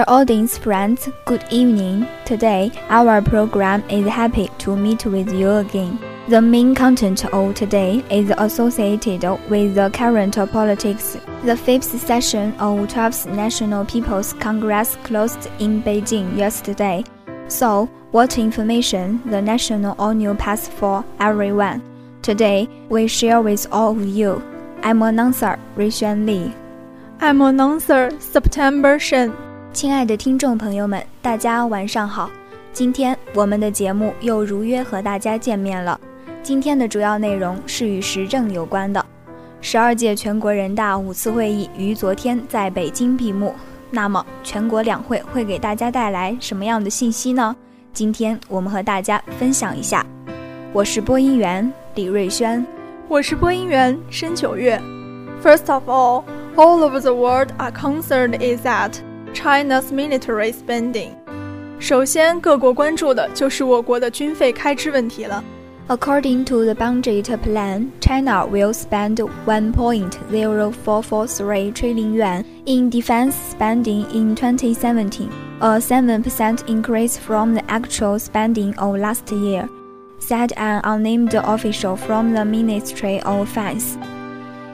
Dear audience friends, good evening. Today, our program is happy to meet with you again. The main content of today is associated with the current politics. The fifth session of 12th National People's Congress closed in Beijing yesterday. So, what information the national annual pass for everyone? Today, we share with all of you. I'm announcer Ruixuan Li. I'm announcer September Shen. 亲爱的听众朋友们，大家晚上好。今天我们的节目又如约和大家见面了。今天的主要内容是与时政有关的。十二届全国人大五次会议于昨天在北京闭幕。那么，全国两会会给大家带来什么样的信息呢？今天我们和大家分享一下。我是播音员李瑞轩，我是播音员申九月。First of all, all over the world are concerned is that China's military spending。首先，各国关注的就是我国的军费开支问题了。According to the budget plan, China will spend 1.0443 trillion yuan in defense spending in 2017, a 7% increase from the actual spending of last year, said an unnamed official from the Ministry of Finance.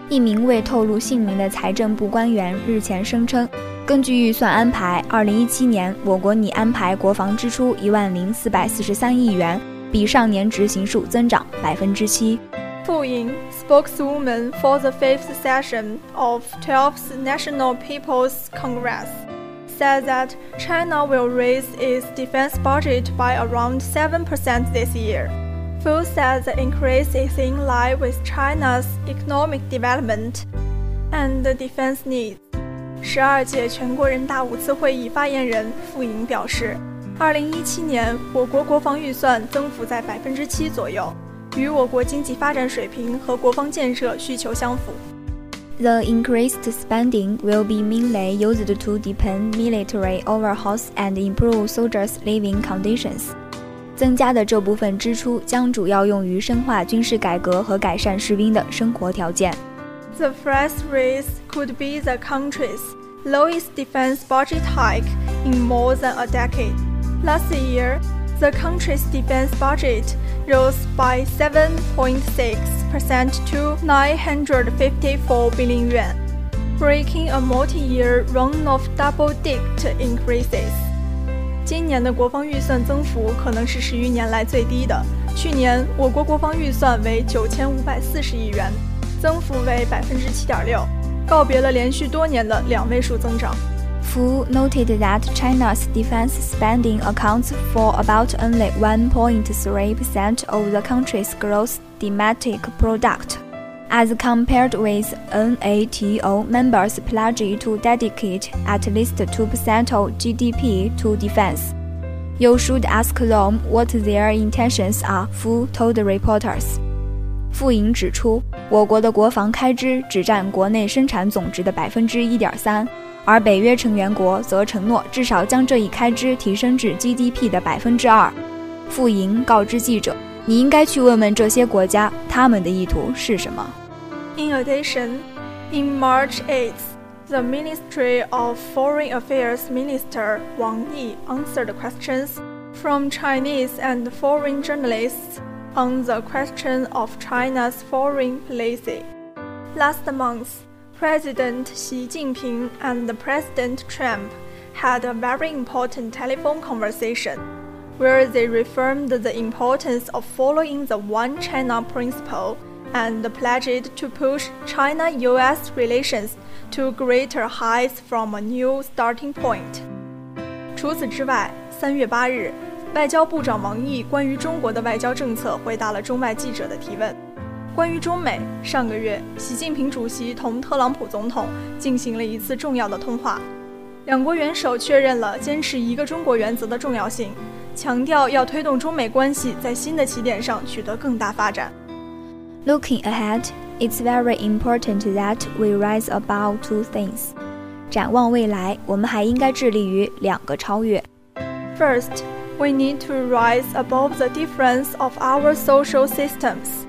一名未透露姓名的财政部官员日前声称。 根据预算安排，二零一七年我国拟安排国防支出一万零四百四十三亿元，比上年执行数增长百分之七。傅莹，spokeswoman for the fifth session of 12th National People's Congress, said that China will raise its defense budget by around 7% this year. Fu said the increase is in line with China's economic development and defense needs. 十二届全国人大五次会议发言人傅莹表示，二零一七年我国国防预算增幅在百分之七左右，与我国经济发展水平和国防建设需求相符。The increased spending will be mainly used to deepen military overhauls and improve soldiers' living conditions。增加的这部分支出将主要用于深化军事改革和改善士兵的生活条件。The price raise could be the country's lowest defense budget hike in more than a decade. Last year, the country's defense budget rose by 7.6% to 954 billion yuan, breaking a multi-year run of double-digit increases. 今年的国防预算增幅可能是十余年来最低的。去年我国国防预算为九千五百四十亿元。 增幅为百分之七点六，告别了连续多年的两位数增长。Fu noted that China's defense spending accounts for about only 1.3% of the country's gross domestic product, as compared with NATO members pledged to dedicate at least 2% of GDP to defense. You should ask them what their intentions are, Fu told reporters. 傅莹指出， 我国的国防开支只占国内生产总值的百分之一点三，而北约成员国则承诺至少将这一开支提升至 GDP 的百分之二。傅莹告知记者：“你应该去问问这些国家，他们的意图是什么。” In addition, in March 8th, the Ministry of Foreign Affairs Minister Wang Yi answered questions from Chinese and foreign journalists. on the question of China's foreign policy. Last month, President Xi Jinping and President Trump had a very important telephone conversation where they reaffirmed the importance of following the One China principle and pledged to push China US relations to greater heights from a new starting point. 除此之外，三月八日， 外交部长王毅关于中国的外交政策回答了中外记者的提问。关于中美，上个月习近平主席同特朗普总统进行了一次重要的通话，两国元首确认了坚持一个中国原则的重要性，强调要推动中美关系在新的起点上取得更大发展。Looking ahead, it's very important that we rise above two things. 展望未来，我们还应该致力于两个超越。First. we need to rise above the difference of our social systems.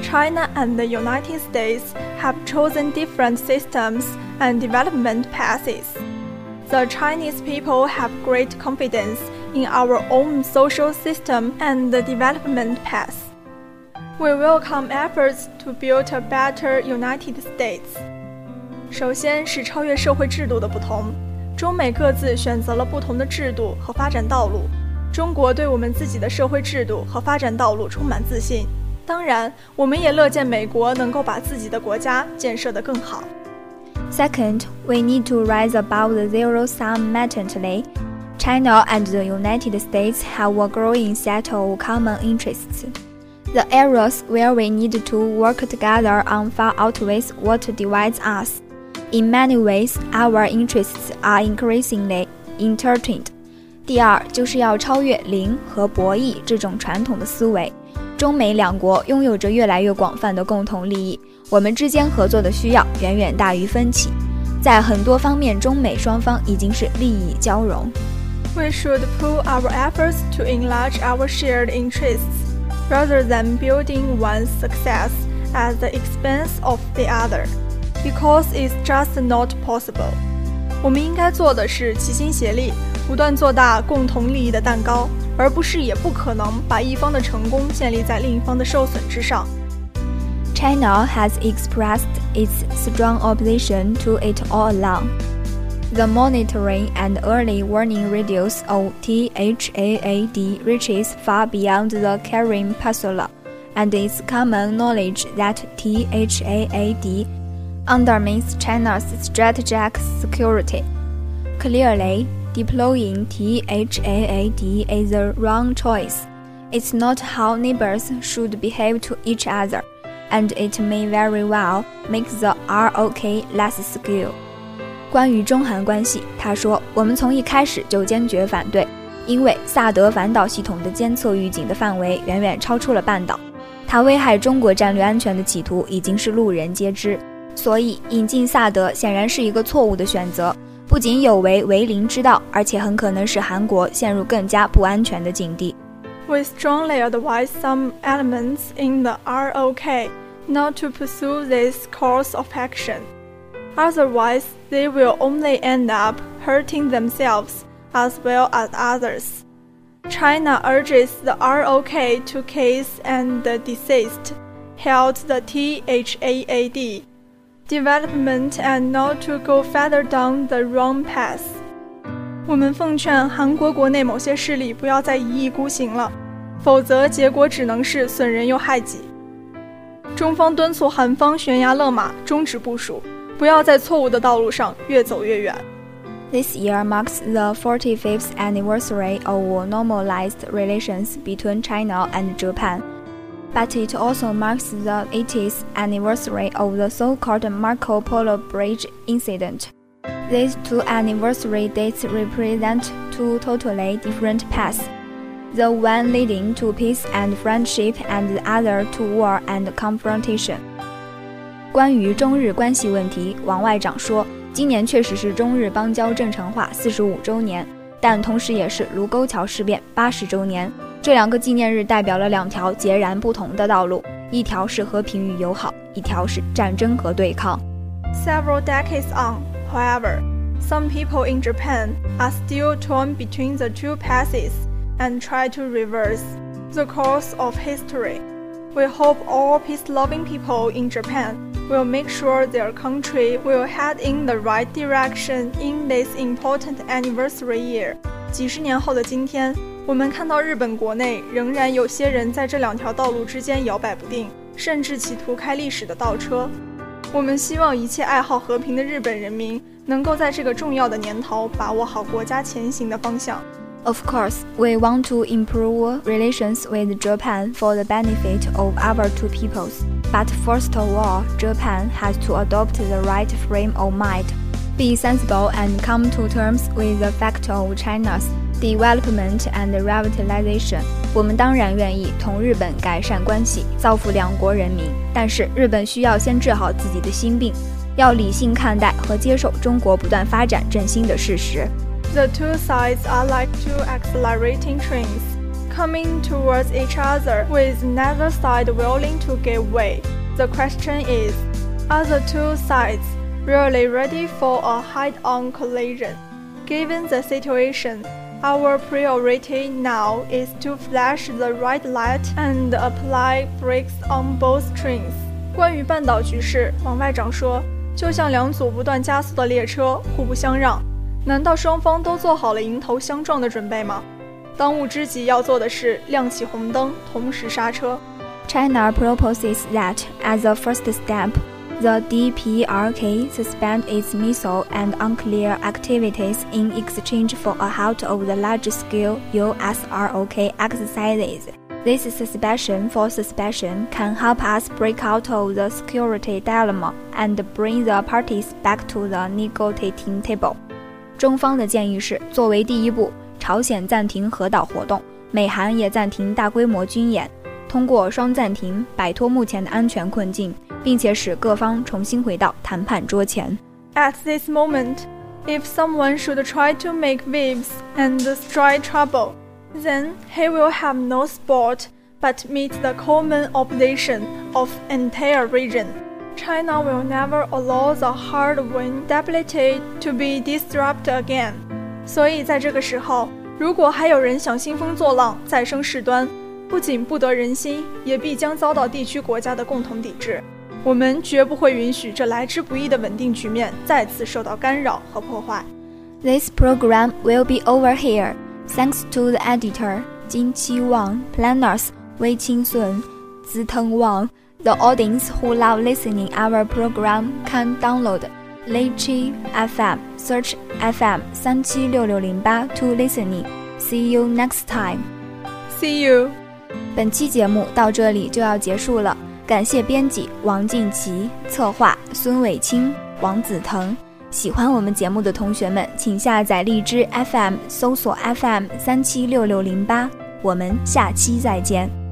China and the United States have chosen different systems and development paths. the Chinese people have great confidence in our own social system and the development path. We welcome efforts to build a better United States. 首先是超越社会制度的不同，中美各自选择了不同的制度和发展道路。 中国对我们自己的社会制度和发展道路充满自信，当然，我们也乐见美国能够把自己的国家建设得更好。Second, we need to rise above the zero-sum mentality. China and the United States have a growing set of common interests. The areas where we need to work together on far outweighs what divides us. In many ways, our interests are increasingly intertwined. 第二，就是要超越零和博弈这种传统的思维。中美两国拥有着越来越广泛的共同利益，我们之间合作的需要远远大于分歧。在很多方面，中美双方已经是利益交融。We should pool our efforts to enlarge our shared interests, rather than building one's success at the expense of the other, because it's just not possible. 我们应该做的是齐心协力，不断做大共同利益的蛋糕，而不是也不可能把一方的成功建立在另一方的受损之上。China has expressed its strong opposition to it all along. The monitoring and early warning radius of THAAD reaches far beyond the Korean Peninsula, and it's common knowledge that THAAD undermines China's strategic security. Clearly, deploying THAAD is the wrong choice. It's not how neighbors should behave to each other, and it may very well make the ROK less secure. 关于中韩关系，他说：“我们从一开始就坚决反对，因为萨德反导系统的监测预警的范围远远超出了半岛，它危害中国战略安全的企图已经是路人皆知。所以，引进萨德显然是一个错误的选择。”不仅有违为邻之道，而且很可能使韩国陷入更加不安全的境地。We strongly advise some elements in the ROK not to pursue this course of action. Otherwise, they will only end up hurting themselves as well as others. China urges the ROK to case and desist, held the THAAD development and not to go further down the wrong path。我们奉劝韩国国内某些势力不要再一意孤行了，否则结果只能是损人又害己。中方敦促韩方悬崖勒马，终止部署，不要在错误的道路上越走越远。This year marks the 45th anniversary of normalized relations between China and Japan but it also marks the 80th anniversary of the so-called Marco Polo Bridge incident. These two anniversary dates represent two totally different paths, the one leading to peace and friendship and the other to war and confrontation. 关于中日关系问题，王外长说，今年确实是中日邦交正常化四十五周年，但同时也是卢沟桥事变八十周年。 这两个纪念日代表了两条截然不同的道路，一条是和平与友好，一条是战争和对抗。Several decades on, however, some people in Japan are still torn between the two paths and try to reverse the course of history. We hope all peace-loving people in Japan will make sure their country will head in the right direction in this important anniversary year. 几十年后的今天， 我们看到日本国内仍然有些人在这两条道路之间摇摆不定，甚至企图开历史的倒车。我们希望一切爱好和平的日本人民能够在这个重要的年头把握好国家前行的方向。Of course, we want to improve relations with Japan for the benefit of our two peoples. But first of all, Japan has to adopt the right frame of mind, be sensible, and come to terms with the fact of China's development and revitalization，我们当然愿意同日本改善关系，造福两国人民。但是日本需要先治好自己的心病，要理性看待和接受中国不断发展振兴的事实。The two sides are like two accelerating trains coming towards each other with neither side willing to give way. The question is, are the two sides really ready for a head-on collision? Given the situation, our priority now is to flash the right light and apply brakes on both trains. 关于半岛局势，王外长说，就像两组不断加速的列车，互不相让。难道双方都做好了迎头相撞的准备吗？当务之急要做的是亮起红灯，同时刹车。China proposes that as a first step, The DPRK suspended its missile and nuclear activities in exchange for a halt of the large-scale USROK exercises. This suspension for suspension can help us break out of the security dilemma and bring the parties back to the negotiating table. 中方的建议是，作为第一步，朝鲜暂停核岛活动，美韩也暂停大规模军演，通过双暂停摆脱目前的安全困境。并且使各方重新回到谈判桌前。At this moment, if someone should try to make waves and strike trouble, then he will have no sport but meet the common opposition of entire region. China will never allow the hard-won stability to be disrupted again. 所以在这个时候，如果还有人想兴风作浪、再生事端，不仅不得人心，也必将遭到地区国家的共同抵制。 我们绝不会允许这来之不易的稳定局面再次受到干扰和破坏。This program will be over here. Thanks to the editor Jin Qi Wang, planners Wei Qing Sun, Ziteng Wang. The audience who love listening our program can download Lychee FM, search FM 三七六六零八 to listening. See you next time. See you. 本期节目到这里就要结束了，感谢编辑王静琪，策划孙伟清、王子腾。喜欢我们节目的同学们，请下载荔枝 FM，搜索 FM 三七六六零八。我们下期再见。